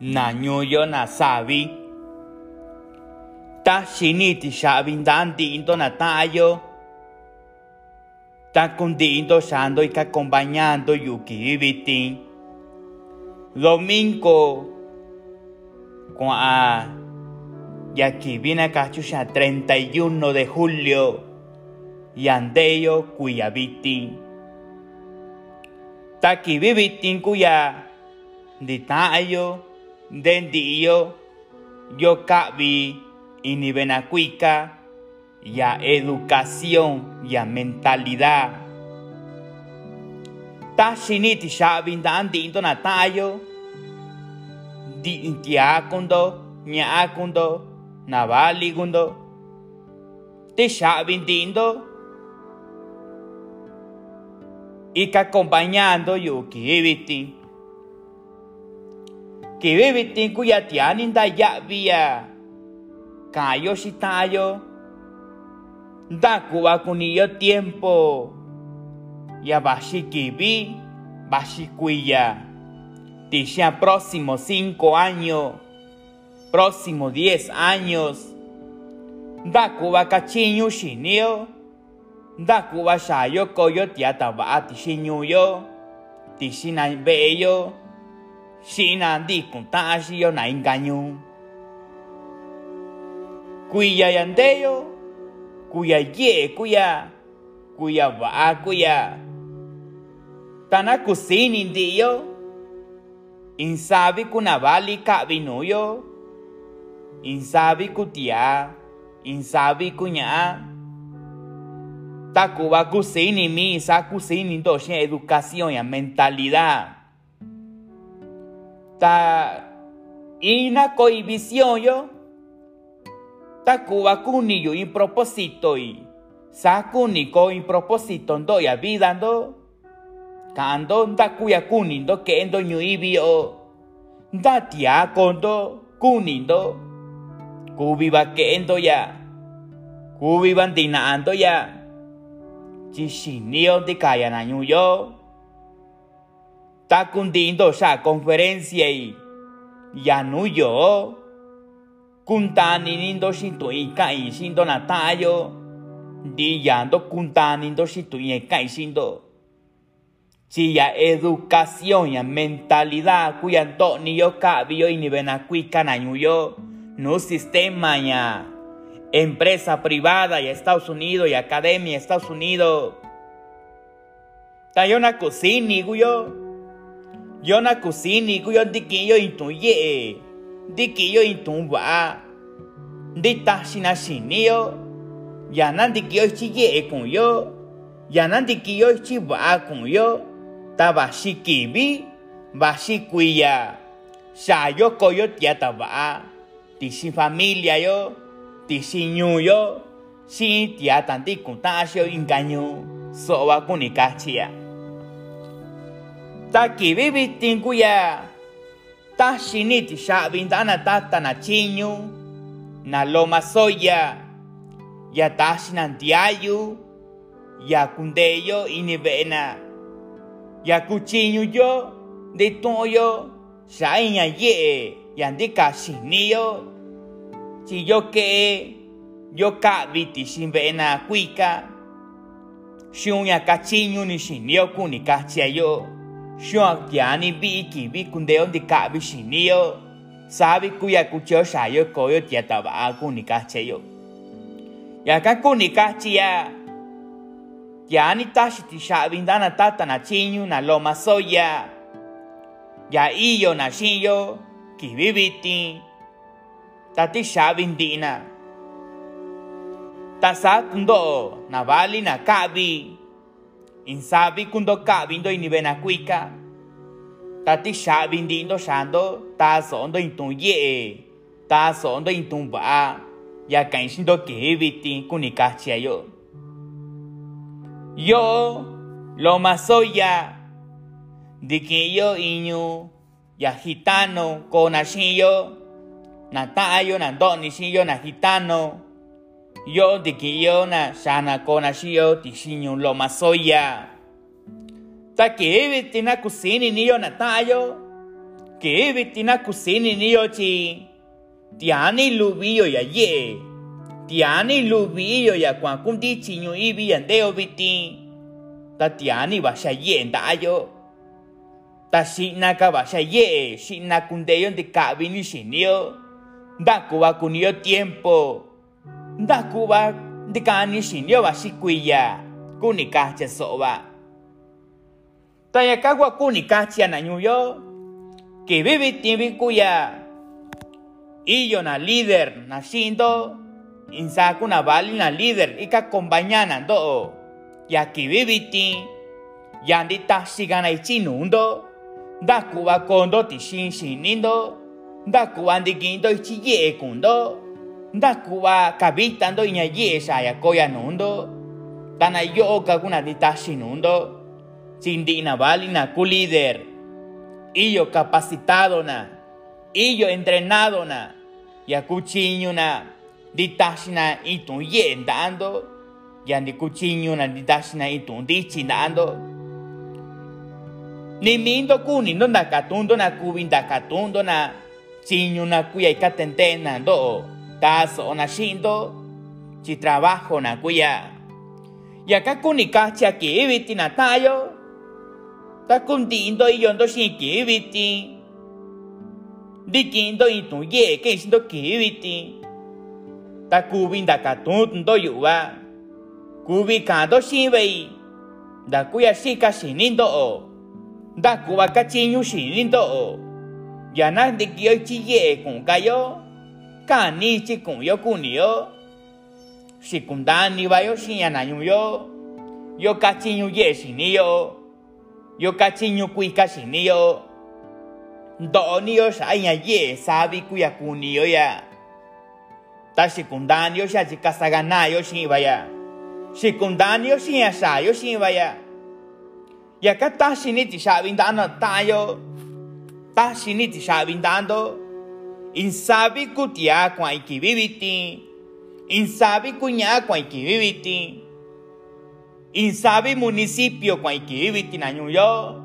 na ñuyo na sabi. Ta xini ti xavi ndanti'ndo na ta'yo ta kunti'ndo xando ika acompañando yuki vitin domingo kua'a yakivi nakachu xa 31 de julio yandeyo kuya vitin ta kivi vitin kuya ndita'yo ndendi'yo yo ka'vi ini venakuika ya educación ya mentalidad. Ta xini tixa'vi nda'anti'ndo na ta'yo ti'akundo ña'akundo navalikundo tixa'vi nti'ndo ika acompañando yuki vitin kivi vitin kuya tiani ndaya'vi ya ka'yo xita'yo ndaku'va kuniyo tiempo ya vaxi kivi vaxi kuiya tixia próximo cinco años próximo diez años. Ndaku'va kachiñu xiniyo ndaku'va xayo koyo tiata tixiñuyo tixina ve'eyo xina ta'an xiyo na ñuu kuiya yandeyo kuya ye'e kuya. Kuya va'a kuya tana kusini ndiyo insabi kunavali ka'vi nuyo insabi kutia insabi kuña'a takuva kusini mi sa kusini ndo xin educación ya mentalidad ta ina cohibición yo takuva kuni yo in propósito y sa kuni ko in propósito ndo ya vida ndo kando ndakuya kuni ndo ke'endo ñu'ivi yo ndatiako ndo kuni ndo kuvi va ke'endo ya kuvi va ndina'a ndo ya chi xiniyo ndikaya na ñuu yo takunti'i ndo xa conferencia y ya nuu yo kuntani ndo xintu'in ka'in xindo na ta'yo ndiya ndo kuntani ndo xintu'in ka'in xindo chi ya educación ya mentalidad nto'ni yo ini venakuika na ñuu yo nu sistema ya empresa privada ya Estados Unidos y academia Estados Unidos ta yo na kusini kuyo yo na kusini kuyo ndikiyo intun ye'e ndikiyo intun va'a nditaxi na xiniyo ya na ndikiyo ichi ye'e kun yo. Ya na ndikiyo ichi va'a kun yo. Ta vaxi kivi vaxi kuiya xa yo koyo tiata va'a tixi familia yo. Tixi ñuu yo. Xin tiata ndikun ta'an xio inka ñuu ta kivi vitin kuya ta xini tixa'vi nda'a na tata na na loma soya. Ya taxi na ntiayu ya kundeyo ini ve'ena ya yo nditu'un yo xa iña ye'e ya ndika xini yo chi yo ke'e yo ka'vi tixin ve'ena kuika. Kachiñu ni kuni xiun tiani vi'i kivi kundeyo ndika'vi xini yo. Savi kuya kuchio xayo koyo tiata va'a kuni kachia yo yaka kuni kachia yani taxi tixa'vi nda na tata na chiñu na loma soya ya. Iyo na xiyo kivi vitin ta tixa'vi ndi'na ta sa tundo'o na vali na ka'vi insavi kundo ka'vindo ini venakuika ta tixa'vi ndi'ndo xando ta so'ondo intun ye'e ta so'ondo intun va'a ya ka'in xindo kivi vitin kuni kachia yo. Yo loma soya ndikiyo iñu ya gitano ko na xiyo na ta'ayo na ndo'ni xiyo na gitano yo ndikiyo na xana ko na xiyo tixiñu loma soya ta kivi tina kusini niyo na ta'ayo que vitina kusini ni yo chi. Tiani lubiyo ya ye. Tiani lubiyo ya kwa kundi ibi andeo biti ta tiani sha ye nda yo ta shina ka sha ye shina kundeyo de kabini shinio nda kuba kunio tiempo. Nda kuba de kani shinio ba shikuya kuni kacha soba ta ya kagwa kuni kacha na nyuyo que vive tiempo kuya iyo na líder na shindo insaku na bali na líder ika kombañana do ya que vive ti yandi tashigana ichinundo nda kuba kondo ti shin shinindo nda kuba ndikindo ichi ye kundo nda kuba kabitando iña ye shaya koya nundo tana yoka kuna di tashinundo sindi na bali na ku líder iyo capacitado na iyo entrenado na ya kuchiño na ditashina itun ye ndando ya ndi kuchiño na ditashina itun dichi ndando ni mindo kuni ndo ndakatundo na kubi ndakatundo na chiño na kuya ikatente na ndo. Taso na shindo chi trabajo na kuya. Ya kakuni kachi aki ibiti na tayo ta kundindo iyo ndo shinki ibiti dikindo itun ye ke isindo ki ibiti ta kubi ndakatundo ndo yuwa kubi kando shinbei ndakuya shika shinindo o. Ndakuba kachiñu shinindo o. Yana ndikiyo chi ye kun kayo kani chi kun yo kuniyo shikundani bayo shiñanañu yo kachiñu ye shiniyo yo kachiñu kuika shiniyo ndoniyo shaiña ye sabi kuya kuniyo ya. Ta shikundani yo shachi kasaganayo shinbaya shikundani yo shiña shayo shinbaya yaka ta shini ti shabindano tayo. Ta shini ti shabindando insabi kutia kwa ikibibiti insabi kuña kwa ikibibiti insabi municipio kwa ikibibiti na ñuyo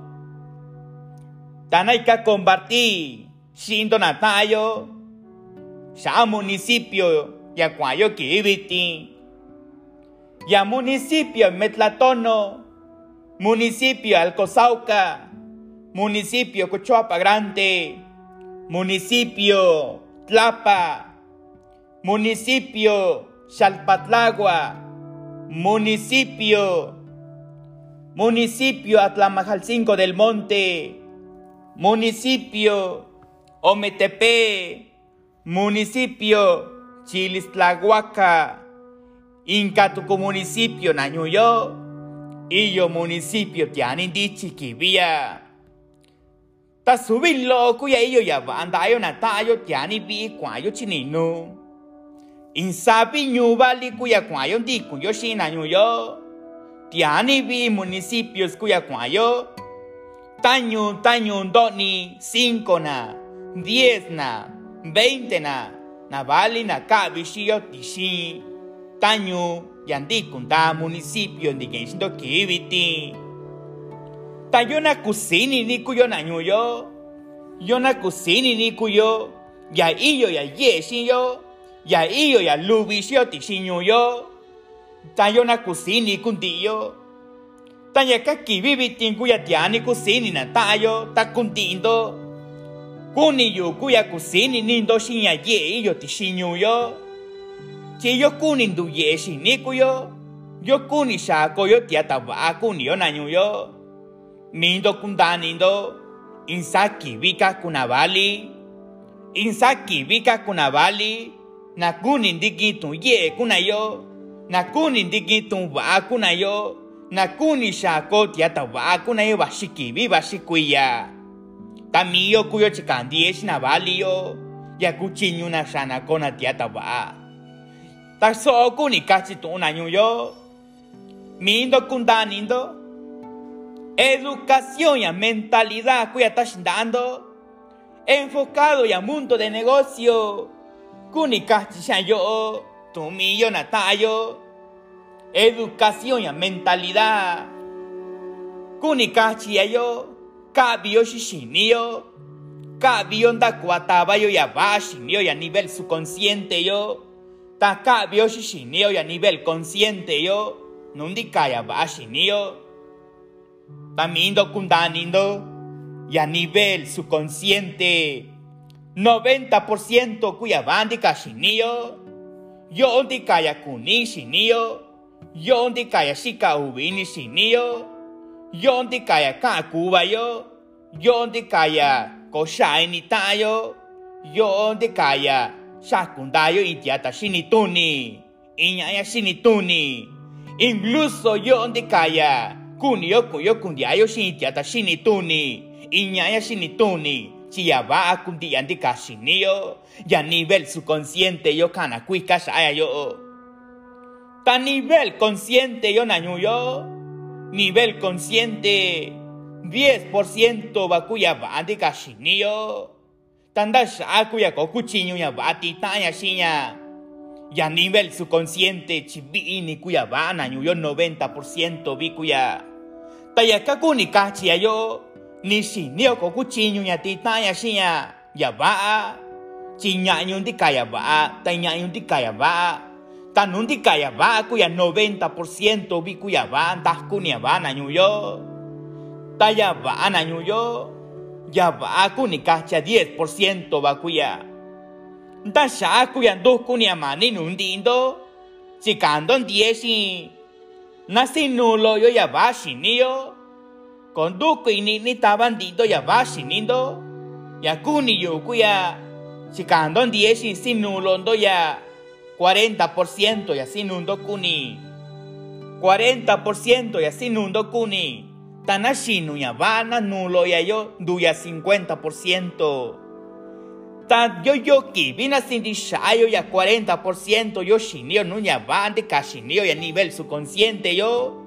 tanaika comparti shindo na tayo sha municipio ya kwayo kibibiti ya municipio metlatono. Municipio Alcosauca, municipio Cochoapa Grande, municipio Tlapa, municipio Xalpatlagua, municipio, municipio Atlamajalcinco del Monte, municipio Ometepe, municipio Chilistlahuaca, Incatuco municipio Nañuyo, iyo municipio tianindichi kibia ta subilo kuya iyo ya bandayo na tayo tiani bi kwayo chininu kwayo ndi kuyo shina nyuyo tiani bi municipios kuya kwayo taño taño ndoni cinco na diez na veinte na na bali na kabishiyo tishi taño yandi kunda municipio ndi genshindo kibiti ta yo na kusini ni kuyo na nyuyo yo. Na kusini ni kuyo ya iyo ya yeshi yo ya iyo ya lubishio tishinyo yo ta yo na kusini kundiyo ta ya ka kibibiti kuya tiani kusini na tayo ta kundindo kuni yo kuya kusini nindo shinya ye iyo tishinyo yo chi yo kuni ndu ye shiniku yo yo kuni shako yo tia taba yo nanyu yo mindo kundani ndo insaki vika kunavali. Insaki vika kunavali na kuni ndiki tu ye kuna yo na kuni ndiki tu ba kuna yo na kuni shako tia taba kuna yo bashiki vi bashikuya tamiyo kuyo chikandie shinavali yo ya kuchinyu na shana kona tia taba ta so kuni kachi tu nanyu yo mindo kundani ndo educación y mentalidad cuya dando enfocado ya mundo de negocio yo tu millo natayo educación y mentalidad. Yo kabio shishiniyo cambio da cuataba yo ya va shinio a nivel subconsciente yo ta cambio shinio a nivel consciente yo nundi kaya va shinio tamindo kundanindo y a nivel subconsciente 90% cuya bandi kashinio yo ondi kaya kuni shinio yo ondi kaya shika ubini shinio yo ondi kaya ka kuba yo yo ondi kaya có sai ni tayo yo de kaya shakundayo itiata shinituni iñaya shinituni incluso yo de kaya kunio kuyo kundiayo shinitiata shinituni iñaya shinituni chiaba akundi andi kashinio ya nivel subconsciente yo kana kuika saya yo ta nivel consciente yo nañuyo nivel consciente 10% bakuya bandi kashinio. Tanda shakuya kokuchinyo ya bati tanya shinya. Ya nivel subconsciente chibini kuya bana yo 90% bikuya. Taya kakuni kachi yo. Ni shinio kokuchinyo ya titanya shinya. Ya ba. Chinya yung di kaya ba. Tanya yung di kaya ba. Tanun di kaya ba kuya 90% bikuya ba. Tahkunya ba na yo ta ya va na yo ya va ku ni kacha 10% va kuya nda sha kuya ndo ku ni amani nundindo chikando 10 nasi nulo yo ya va shinio con duco y ni ni tabandito ya va shinindo ya kuni yo kuya chikando 10 sin nulo ndo ya 40% ya sin nundo kuni 40% ya sin nundo kuni Tanashi nuya vana nulo ya yo duya 50%. Ta yo yo ki vina sindi shayo ya 40% yo shinio nuya bande kashinio ya nivel subconsciente yo.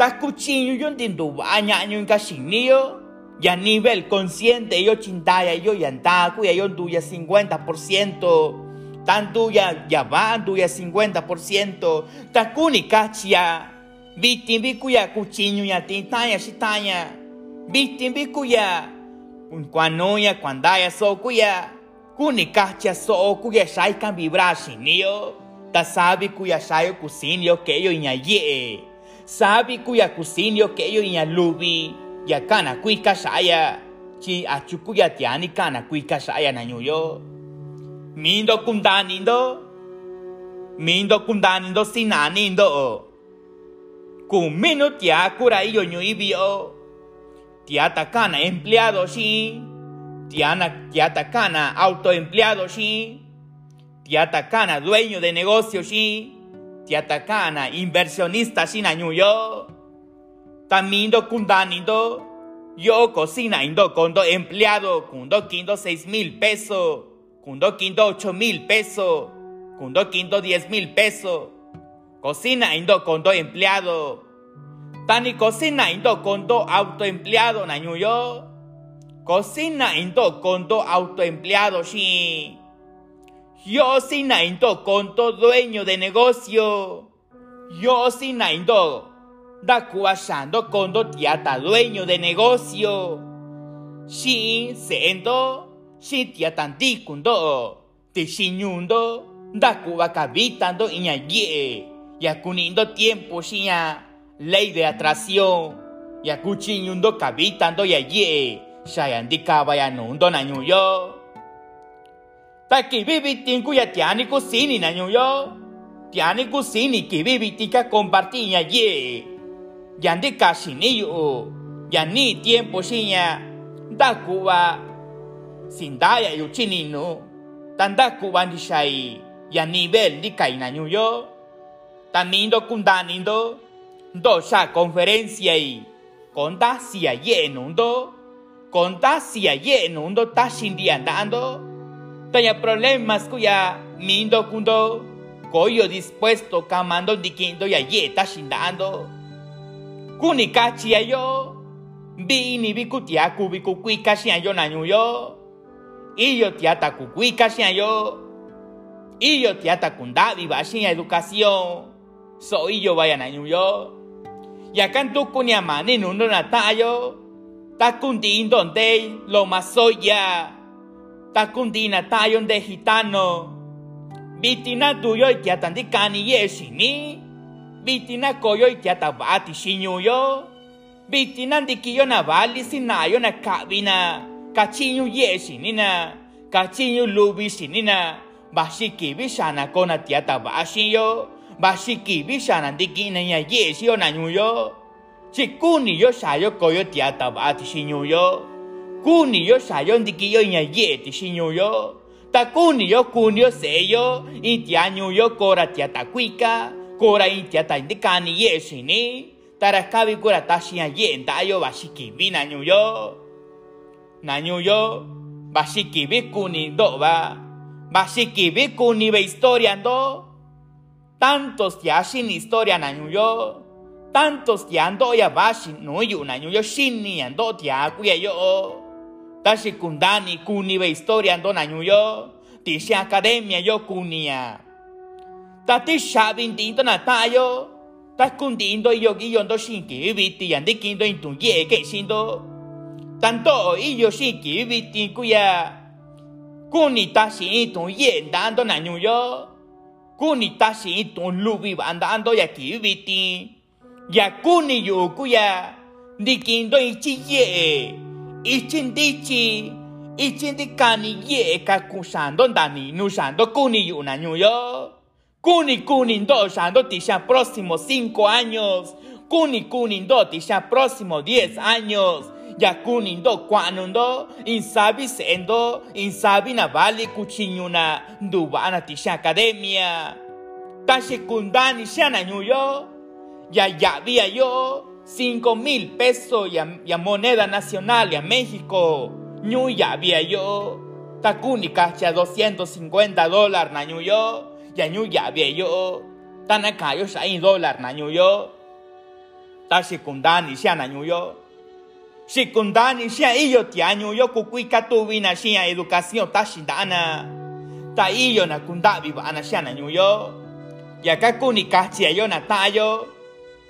Ta cuchillo yo tindu baña yo en kashinio. Ya nivel consciente yo chintaya yo yantaku ya yo duya 50%. Tanto ya ya van duya 50%. Ta kuni kachia Bitin bikuya kuchinyo ya tintaya sitanya. Bitin bikuya kuanoya kuandaya so kuya. Kuni kacha so kuya shai kan vibrar sinio. Ta sabe kuya shayo kusinio que yo inya ye. Sabe kuya kusinio que yo inya lubi. Ya kana kuika shaya. Chi achukuya tiani kana kuika shaya na nyuyo. Mindo kundanindo. Mindo kundanindo sinanindo. Kumino tia cura iyo ñuibio. Tia takana empleado sí. Tiana, tia takana autoempleado sí. Tia takana dueño de negocio sí. Tia takana inversionista sin añuyo. Tamindo kundanindo. Yo cocina indo condo empleado. Kundo quindo seis mil pesos. Kundo quindo ocho mil pesos. Kundo quindo diez mil pesos. Cocina indo condo empleado. Tani cocina indo condo autoempleado nañuyo. Cocina indo condo autoempleado sí. Yo sina indo condo dueño de negocio. Yo sina indo da cuashando condo tiata dueño de negocio. Sí, sendo, sí tiatanti kundo. Tishiñundo, da cuba cabitando iñaye. Yakunindo tiempo ya ley de atracción. Yakuchiñundo cabitando yaye. Shayandika ya nundo nañuyo. Taki bibi tinku ya tiani kusini nañuyo. Tiani kusini ki bibi tika compartir yaye. Yandika shiniyo. Yani tiempo shinya. Da cuba. Sindaya yuchinino. Tanda cuba nishai. Ya nivel di kainañuyo. Tanindo kundanindo. Do sha conferencia y. Konda sia ye nundo. Konda sia ye nundo ta shindi andando. Taya problemas kuya mindo kundo. Koyo dispuesto kamando dikindo ya ye ta shindando. Kuni kachi ya yo. Bini biku tia kubiku kuika yo nañuyo. Iyo tiata kukuika yo. Iyo tiata kundavi bashin educación. Soy yo vaya nañuyo. Yakan tukuni amani nundo natayo. Takunti indonde lo masoya. Takundina tayon de gitano bitina tuyo ikia tandikani yeshini bitina koyo ikia tabati shinyuyo bitina ndikiyo na vali sinayo na kabina kachinyu yeshinina kachinyu lubi shinina bashiki bishana kona tiata bashiyo bashiki bishana ndikina ya yeshiyo na nyuyo chikuni yo shayo koyo tiata bati shinyuyo kuni yo shayo ndikiyo nya yeti shinyuyo takuni yo. Kuni yo seyo itianyu yo. Kora tiata kuika. Kora itiata indikani yeshini tarakabi kora tashia yenda yo. Bashiki bina nyuyo na nyuyo bashiki bikuni doba bashiki bikuni be historia ndo. Tantos ya shin historia na nyuyo tantos ya ando ya bashi nuyu na nyuyo shini ando tia kuya yo tashi kundani kuni be historia ndo na nyuyo tishi academia yo kunia. Tati shabin tinto na tayo. Ta kundindo yo giyo ndo shinki biti yandikindo intu ye ke shindo tanto iyo shinki biti kuya. Kuni tashi itu ye dando na nyuyo kuni tashi itu lubi bandando ya ki biti ya kuni yo kuya ndikindo ichi ichindichi ichindikani yeka kusando ndani nusando kuni yuna ñuyo. Kuni kuni ndo shando tisha próximo 5 años. Kuni kuni ndo tisha próximo 10 años. Ya kuni yakunindo kuanundo insabi sendo insabi navali kuchiñuna nduvana tixa academia. Taxikundani ya ñuyo yayaviayo 5 mil pesos y a, moneda nacional y a México. Ñuya había yo. Takuni cacha 250 dólares na ñuyo. Ya ñuya había yo. Tanaka yo dólar na ñuyo. Ta shikundani ya na ñuyo. Shikundani ya iyo tia ñuyo kukuika tuvina ya educación ta shindana. Ta iyo na kundavi vana ya na ñuyo. Ya kakuni cacha yo na tayo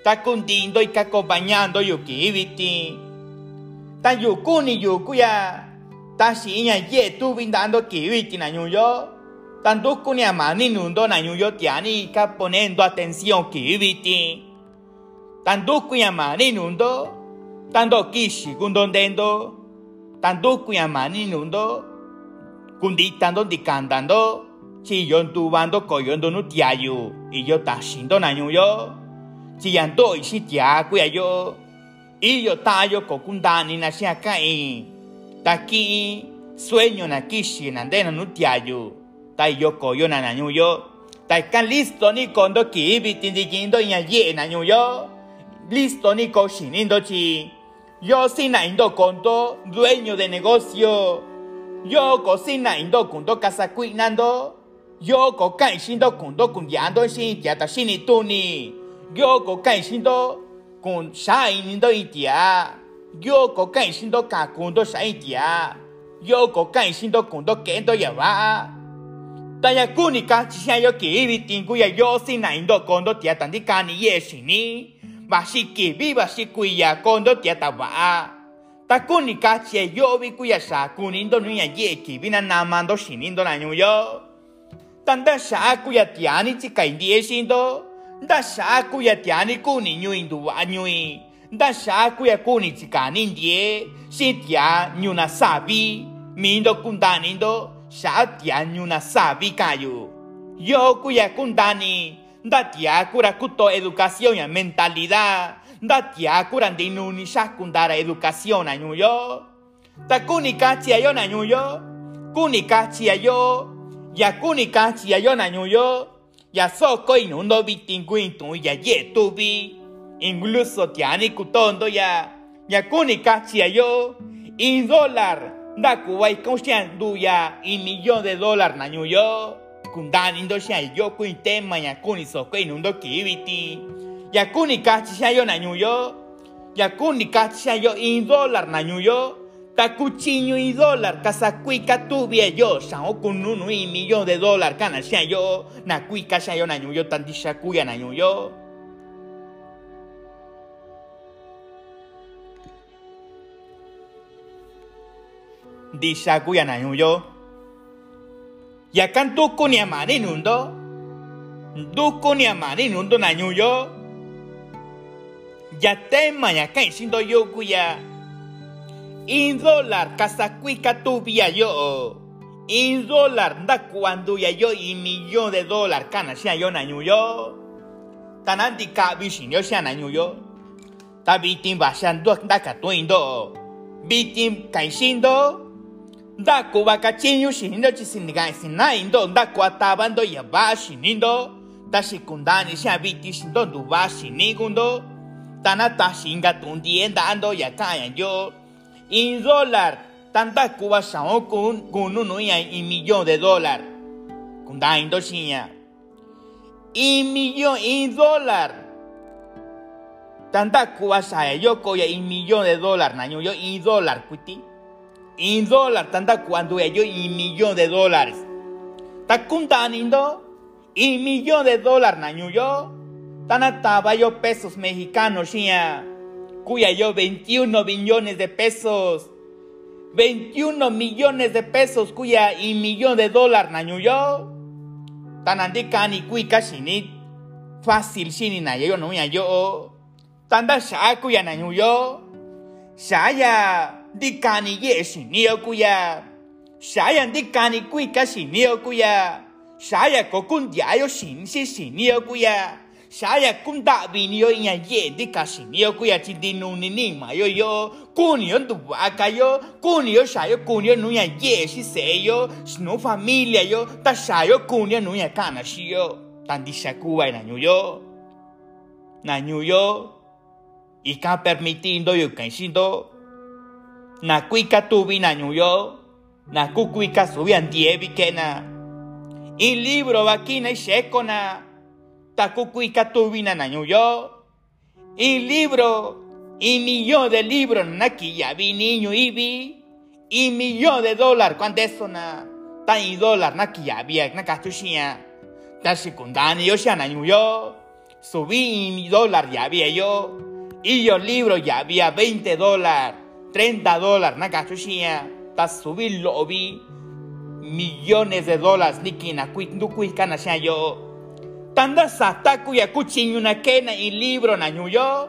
ta kundindo y ka acompañando yuki viti ta yukuni yukuya ta shiña ye tu vindando ki viti na ñuyo tanto kuni amani nundo na ñuyo tiani ka poniendo atención ki viti tanto kuni amani nundo. Tanto kishi kundondendo tanto kuni amani nundo. Kunditando dikandando chillon tubando koyondo nutiayu y yo tashindo na chỉ ăn tôi chỉ trả quay yo. Y yo ta yo có cũng đàn ni na kai ta ki sueño na kishi na de na nutia yo. Ta yo ko yo na na yo ta kan listo ni kondo ki bi tin di jindo ya ye na yo listo ni ko shinindo chi. Yo sin indo kondo dueño de negocio. Yo cocina indo kundo casa cuinando yo ko kai shindo kundo kundiando shin ya ta shini tuni yo có cảnh sinh đó còn sai nên đó ít ya yo có cảnh sinh đó cả còn đó sai ít ya yo có cảnh sinh đó còn đó kén đó ya va ta ya cu ni ka chi sai yo ki vi tin ku ya yo sin na indo con đó tia tan di ka ni ye shi ni ba shi ki vi ba shi ku ya con đó tia ta va ta cu ni ka chi yo vi ku ya sa ku ni do ni ya ye ki vi na na man do shi ni do nda shaku ya tiani kuni nyu indu wa nyui nda shaku ya kuni chikani ndie shi tia nyu na sabi mindo kundani ndo sha tia kayu. Yo ku ya kundani nda tia kura kuto educación ya mentalidad nda tia kura ndinu ni shakundara educación a nyu yo ta kuni kachi yo na nyu yo kuni kachi yo ya kuni kachi yo na yo ya soko inundo bitinguintu ya yetu bi incluso tiani kutondo ya ya kuni kachi yo. In dólar da kuwai consciendu ya in millón de dólar na nyu yo. Kundani ndo sha yo kuin tema ya kuni soko inundo kibiti. Ya kuni kachi yo na nyu yo. Ya kuni kachi yo in dólar na nyu yo ta cuchillo y dólar casa cuica tubia yo sao con uno y millón de dólar cana sea yo na cuica sea yo na yo tanti shakuya na yo di shakuya na yo yakan tuku ni amani nundo tuku ni amani nundo na nyuyo ya tema ya kan sindo yo kuya in dólar kasakuika tubia yo. In dólar nda cuando ya yo y millón de dólar kana sia yo na nyuyo tanandi ka bishin yo sia na nyuyo ta bitin ba sia ndo nda ka tuindo bitin kan sindo nda kuba ka chinyu shinindo chisiniga sinaindo nda kuatabando ya ba shinindo ta shikundani sia biti shindo ndu ba shinigundo tana ta shinga tundienda ando ya kaya yo in dólar. Tanta cuba sao con con uno ya un millón de dólar. Kunda indo shinya un millón un dólar. Tanta cuba saya yo ko ya un millón de dólar na yo un dólar kuti un dólar tanta cuando yo un millón de dólares. Ta kunda indo un millón de dólar na yo. Tana tabayo pesos mexicanos, ya. Cuya yo 21 millones de pesos. 21 millones de pesos, cuya y millón de dólares, naño yo. Tanandikani cuica shinit. Fácil shini na yo no ya yo. Tanda sha cuya naño yo. Shaya dikani ye shini yo cuya. Shaya dikani cuica shini yo cuya. Shaya kokun diayo shin si shini yo cuya. Saya kum tak bini yo ye di kasih yo ku ya cinti nuni ni ma yo yo kun yo tu yo kun yo saya kun yo nuya ye si se yo no familia yo ta saya kun yo nuya kana si yo tan di na nyu yo na nyu yo y ka permitindo yo kan sindo na kuika tubi na nyu yo na kukuika subi antiebi kena in libro bakina y shekona takukuika tuvina na yo. Y libro, y millón de libros naki ya vi niño y vi. Y millón de dólar, cuánto eso na. Tan y dólar naki ya vi, na cachuchia. Tan secundario yo ya na yo. Subí y mi dólar ya había yo. Y yo libro ya había 20 dólares, 30 dólares, na cachuchia. Ta subí lo vi. Millones de dólares, niki yo. Tanda sata kuya kuchinyo na kena in libro na nyuyo.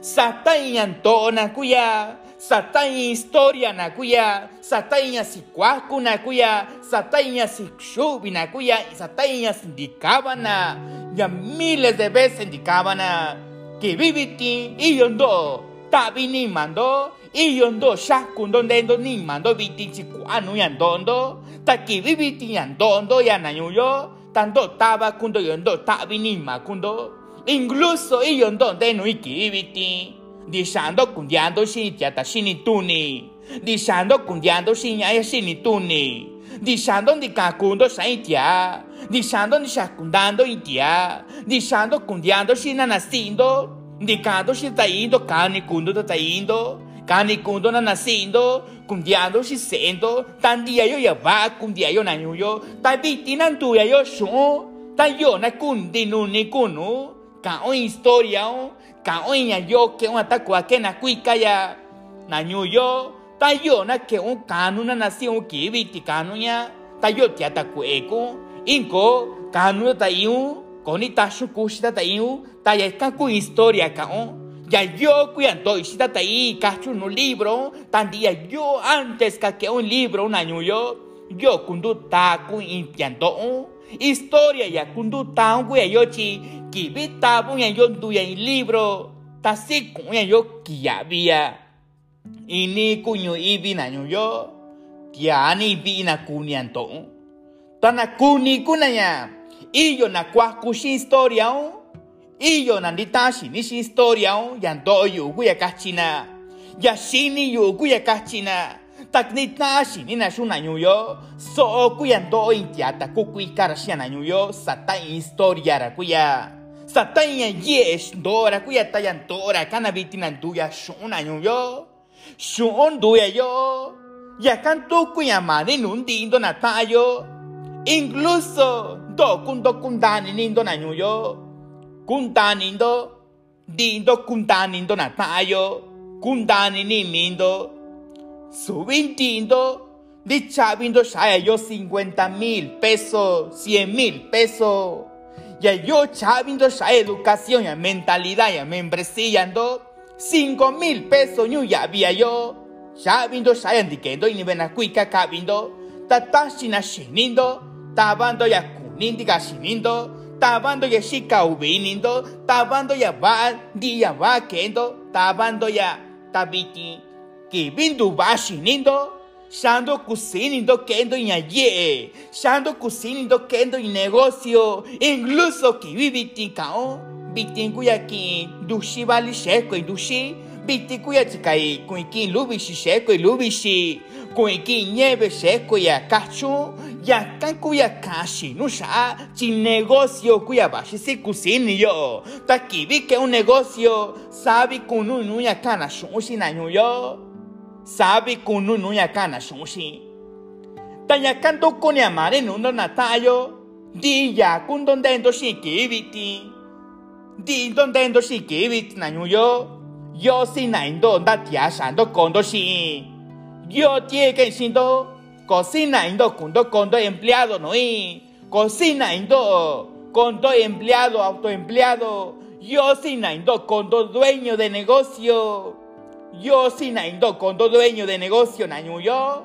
Sata inyanto na kuya. Sata in historia na kuya. Sata inya si kwaku na kuya. Sata inya si shubi na kuya. Sata inya si indicaba na. Ya miles de veces indicaba na. Que viviti y yondo. Tabi ni mando. Y yondo shakundo ndendo ni mando viti si kwanu yandondo. Taki viviti yandondo ya na nyuyo tanto taba kundo yondo tabi nima kundo incluso i yondo de no ikibiti dishando kundiando shi tiata shini tuni dishando kundiando shi nya shini tuni dishando di kakundo saitia dishando di shakundando itia dishando kundiando shi nanasindo dicando shi taindo kani kundo taindo kani kundo nanasindo kundiando si sendo tan dia yo ya va yo na yo ta biti nan tu ya yo shu ta yo na kundi nu ni kunu ka o historia o ka o nya yo ke un ta ke na kuika ya na yo ta yo na ke un kanu na nación ki biti kanu ya ta yo tia ta ku eko inko kanu ta yu koni ta shu ta yu ta ya ku historia ka o ya yo cuando hiciste ahí, cacho un libro, tan día yo antes que un libro, un año yo, yo cuando ta con impianto, historia ya cuando ta un güey yo chi, que vita un yo tuya en libro, ta si con yo que ya había, y ni cuño y vin año yo, ya ni vina cuñanto, tan a cuni cunaya, y yo na cuacushi historia, iyo nanditashi nishi historia o yanto yugu ya kachina. Ya shini yugu ya kachina. Taknitashi ni na shuna nyuyo so ku yanto intiata ku ku ikarashi na nyuyo sata historia ra ku ya. Sata ya yes dora ku ya tayantora kana bitina nduya shuna nyuyo shun duya yo. Ya kanto ku ya mani nundindo na tayo incluso do kundo kundani nindo kuntanindo dindo kuntanindo na tayo kuntani ni mindo subintindo Di chavindo ya yo 50 mil pesos, 100 mil pesos. Ya yo chavindo ya educación, ya mentalidad, ya membresía, ando 5 mil pesos, ya había yo. Chavindo ya indiquendo y ni ven a cuica cabindo. Tatashina shinindo, tabando ya kunindiga shinindo. Tabando ya shika ubinindo, tabando ya va, dia va kendo, tabando ya tabiti, que vindo va shinindo. Shando cocinindo kendo en aye. Shando cocinindo kendo en negocio. Incluso que vive tincao. Bitin kuya ki dushi vali y dushi. Biti kuya chikai kuiki lubi shi sheko y lubi shi. Kuiki nieve sheko ya kachu. Ya kan kuya kashi no sha. Chi negocio kuya bashi si cocini yo. Ta kibi que un negocio. Sabi kunu nuya kana shunshi na yo sabe kunu nuya kana shunshi. Tanya kanto kuni amare nundo natayo. Di ya kundon dendo shikibiti. Di don dendo shikibiti na yo. Yo si na indo da tia shando kondo shi. Yo tie que shindo. Cocina indo kundo kondo empleado no i. Cocina indo kondo empleado autoempleado. Yo si na indo kondo dueño de negocio. Yo sin indo kondo dueño de negocio nañu yo.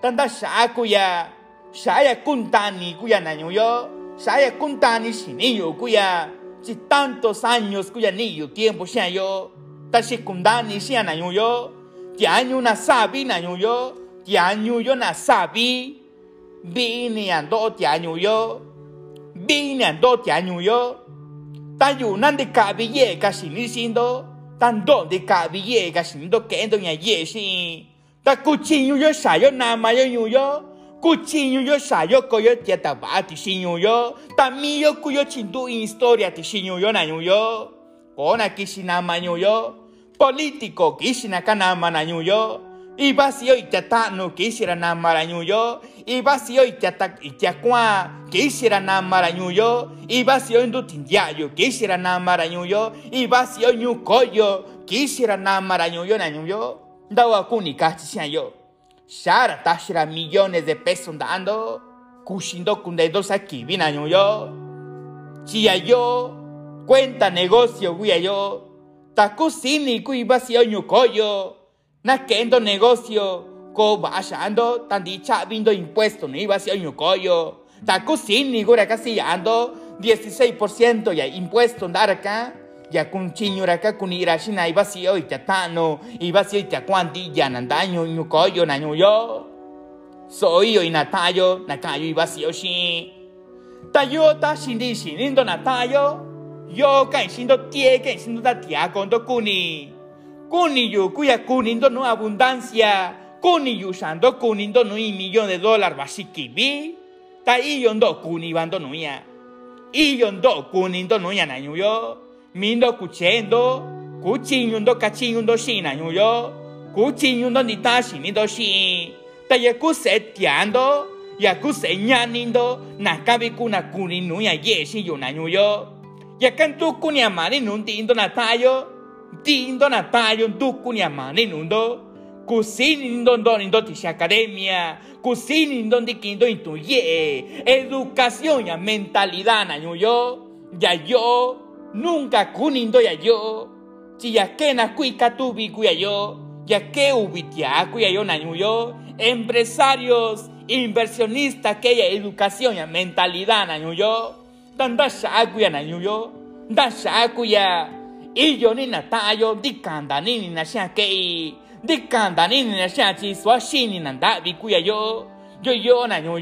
Tanda sha kuya. Shaya kuntani kuya nañu yo. Shaya kuntani shinillo kuya. Si tantos años kuya niyo tiempo sea yo. Tashi kundani sea nañu yo. Tiañu na sabi nañu yo. Tiañu yo na sabi. Vini ando tiañu yo. Vini ando tiañu yo. Tayu nande kabiye kashini sindo tan donde cabille gasindo kendo nya yesi ta cuchillo yo sayo na mayo yo cuchillo yo sayo koyo tiata bati sinyo yo ta mío kuyo chindu historia ti yo na yo kona yo político kishina kana mana yo y vacío y tatano que hiciera nada marañuyo y vacío y tata y tiacua que hiciera nada marañuyo y vacío en dutindiayo que hiciera nada marañuyo y vacío ñucoyo que hiciera nada marañuyo nañuyo dawa kuni yo. Shara tashira millones de pesos dando kushindo kundedos aquí vinañuyo chia yo cuenta negocio guía yo takusini kui vacío ñucoyo na kendo negocio ko bashando tandi chavindo impuesto ni iba hacia ñucoyo ta cocini gura casi ando 16% ya impuesto andar acá ya con chiñura acá con irashina iba si hoy te tano iba si hoy te cuanti ya nandaño ñucoyo na ñuyo soy hoy natayo nakayo iba si oshi tayo ta shindi shinindo natayo yo kai shindo tie kai shindo ta tia kondo kuni Kuniyu kuya kunindo no abundancia. Kuniyu shando kunindo no millón de dólares basikibi. Ta iyondo kunibando no ya. Iyondo kunindo no ya nanyuyo. Mindo kuchendo. Kuchinyundo kachinyundo shi nanyuyo. Kuchinyundo nitashi nido shi. Ta yaku setiando. Yaku señanindo. Nakabi kuna kuninu ya yeshi yo nanyuyo. Yakantu kunya mari nuntindo natayo. Tindo natayo duku ni amane nundo. Kusini nindo ndo nindo tishi academia. Kusini nindo ndikindo intuye. Educación ya mentalidad na yo. Ya yo. Nunca kunindo ya yo. Si ya que na kuika tubi kuya yo. Ya que ubitia kuya yo na yo. Empresarios, inversionistas que ya educación ya mentalidad na yo. Tanda shakuya na yo. Da shakuya. iyo ni na tayo di kanda ni na sha ke di kanda ni na chi yo yo yo na yo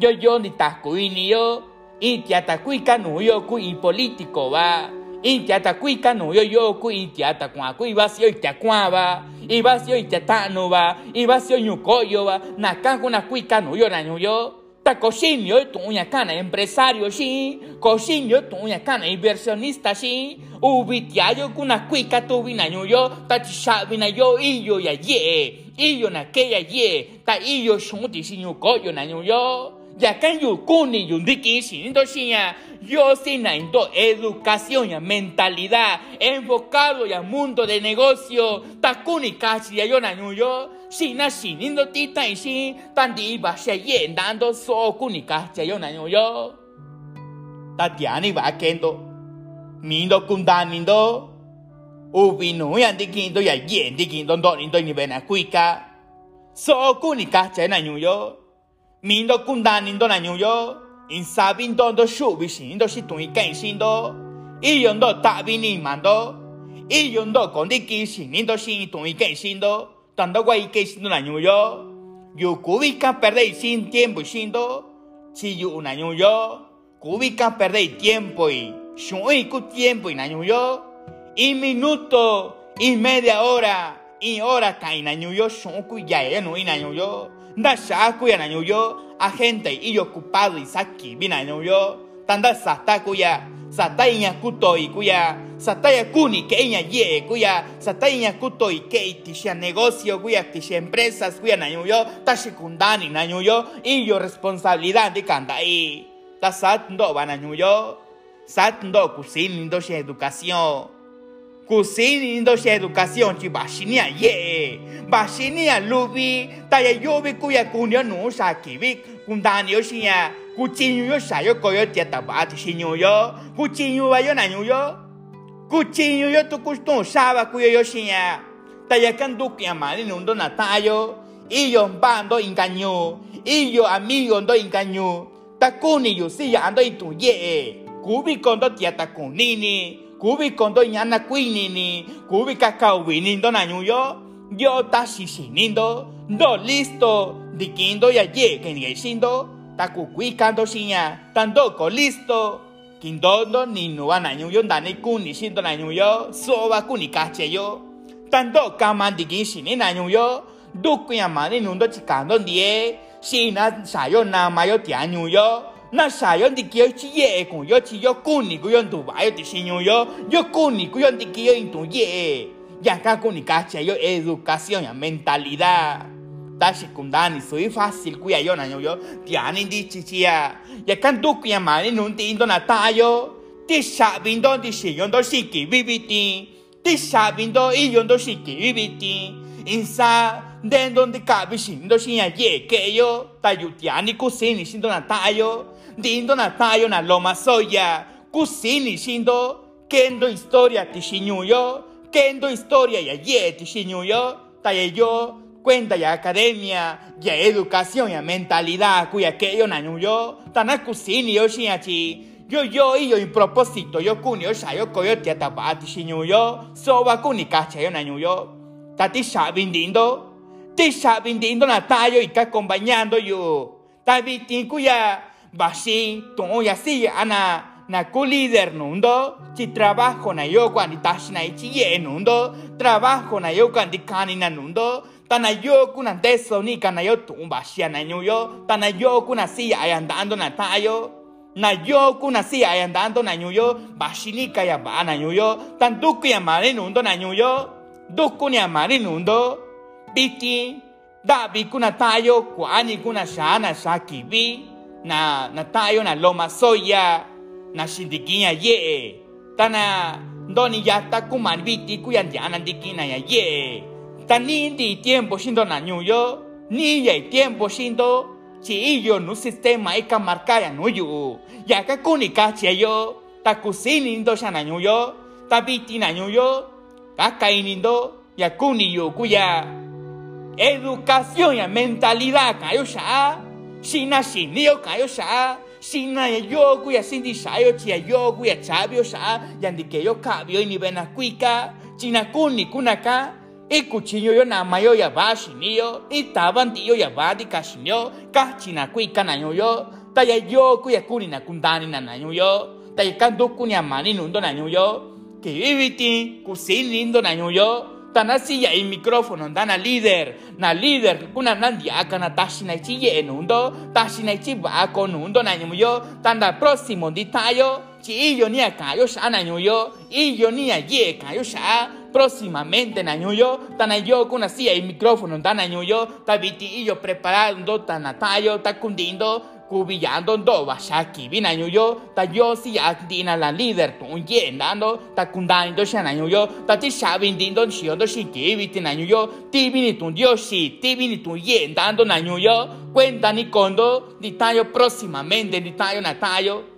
yo yo ni ta ku ni yo i tia ta ku ka nu yo ku i político va i tia ta ku ka nu yo yo ku i tia ta kwa ku i va si yo i tia kwa va i va si yo i tia ta no va i va si yo nyu ko yo va na na ku ka nu yo na yo yo ta cocinio tu uña cana empresario sí. Cocinio tu uña cana inversionista sí. Ubitiayo kuna kuika tu vina yo. Ta chisha vina yo ya ye iyo na ke ya ye ta iyo shunti sinyo koyo na yo ya kan yu kuni yu ndiki shinindo shinya yo sinaindo educación ya mentalidad enfocado ya mundo de negocio. Takuni kachi ya yo na yo shina shinindo tita y shin tandi ba she yen dando so kuni kachi ya yo na yo. Tatiani ba kendo mindo kundanindo ubinu ya ndikindo ya yen ndikindo ndo nindo ni bena kuika so kuni kachi na yo mindo kundanindo na yo. In sabin do shu bi shin do shi tui kan shin do. I yon do ta bi ni man do. I yon do kon di ki shin ni do shin tui kan shin do. Tan do guai ke shin do na nyu yo. Yu ku bi ka perder sin tiempo shin do. Chi yu na nyu yo. Ku bi ka perder tiempo y shui ku tiempo y na nyu yo. Y minuto y media hora y hora kai na nyu yo shun ku ya ya no i na nyu yo nda sha ku ya na nyu yo a gente y ocupado y saki bina yo tanda sata kuya. Sata inya kuto y kuya. Sata ya kuni que inya ye kuya. Sata inya kuto y que tisha negocio kuya tisha empresas kuya na yo ta secundani na yo y yo responsabilidad de kanda y ta sat ndo bana yo sat ndo kusin ndo educación kusin ndo she educación chi bashinia ye. Bashinia lubi ta ya yobi kuya kunyo no sa kibik cùng đàn yo xin ya ku chin yo sa yo ko yo tia ta ba ti xin yo. Ku chin yo ba yo na yo. Ku chin yo tu ku sto sa ba ku yo xin ya. Ta ya kan du ya ma ni ndo na ta yo. Y yo bando engaño y yo amigo ndo engaño ta ku ni yo si ya ando tu ye. Ku bi con do tia ta ku ni ni ku bi con do nya na ku ni ni ku bi ka ka wi ni ndo na yo ta si si ni ndo ndo listo dikindo ya ye que ni sindo takukui kando shinya tandoko listo. Kindondo ni nuwa na nyuyo ndani kuni shindo na nyuyo soba kuni kache yo. Tando kaman dikin shini na nyuyo duku ya mani nundo chikando ndie. Shina sayo na mayo tia nyuyo na sayo ndikio chi ye kun yo chi yo kuni kuyo ndubayo ti shinyuyo yo kuni kuyo ndikio intu ye ya ka kuni kache yo educación ya mentalidad. Ta secundani soy fácil kuya yo na yo tiani di chichia ya kan du kuya mani nun ti indo na ta yo ti sha bindo di shi yon do shiki bibiti ti sha bindo i yon do shiki bibiti insa den donde cabe shin do shin ya ye ke yo ta yu tiani kusini shin do na ta yo di indo na ta yo na loma soya. Kusini shin do kendo historia ti shinyu yo kendo historia ya ye ti shinyu yo ta ye yo cuenta ya academia, ya educación, ya mentalidad, cuya que yo naño yo, tana kusini yo shiachi, yo yo y yo en propósito, yo kuni yo shayo koyo tia tapati shinyu yo, soba kuni kacha yo naño yo, tati shabindindo, ti shabindindo na tayo y ka acompañando yo, tabitin kuya, bashi, tomo ya si ana, na ku líder nundo, si trabajo na yo cuando tashi na ichi nundo, trabajo na yo cuando kani na nundo, tana yo kuna deso ni kana yo. Na nyuyo tana yo. Kuna si ay andando na tayo na yo. Kuna si ay andando na nyuyo bashini kaya ba na nyuyo tan duku ya mare nundo na nyuyo duku ni nundo biti da bi kuna tayo kwani kuna shana shaki bi na na tayo na loma soya na shindikinya ye. Tana ndoni yata kuman biti kuyan diana dikina ya ye. Ta ni di tiempo shindo na nyu yo ni ya tiempo shindo chi yo nu sistema ika marka ya nu yu ya ka kuni ka chi yo ta kusini ndo sha na nyu yo ta biti na nyu yo ka kai ni ndo ya kuni yo kuya educación ya mentalidad ka yo sha shina shini yo ka yo kuya sindi sha yo chi ya yo kuya chabio sha ya ndike yo kabio ni bena kuika china kuni kunaka i cuchillo yo na mayo ya ba shinio i taban ti yo ya ba di kashinio ka china kui kana yo yo ta ya yo ku ya kuni na kundani na na yo yo ta ya kan doku ni amani nundo na yo que viviti kusin lindo na yo yo tana si ya i micrófono na líder na líder kuna nandi aka na tashi na chi ye nundo tashi na chi ba ko nundo na yo yo tanda próximo di tayo chi yo ni aka yo sha na yo yo i yo ni a ye ka yo sha próximamente na ñuyo tana yo con así hay micrófono tana ñuyo tabiti y yo preparando tana tayo ta kundindo cubillando ndo va shaki vina yo ta yo si ya dina la líder tu ye nando ta kundani do shana yo ta ti shabi dindo shio do shiki viti na yo ti vini tu yo shi ti vini tu ye dando na yo cuenta ni kondo di tayo próximamente di tayo na tayo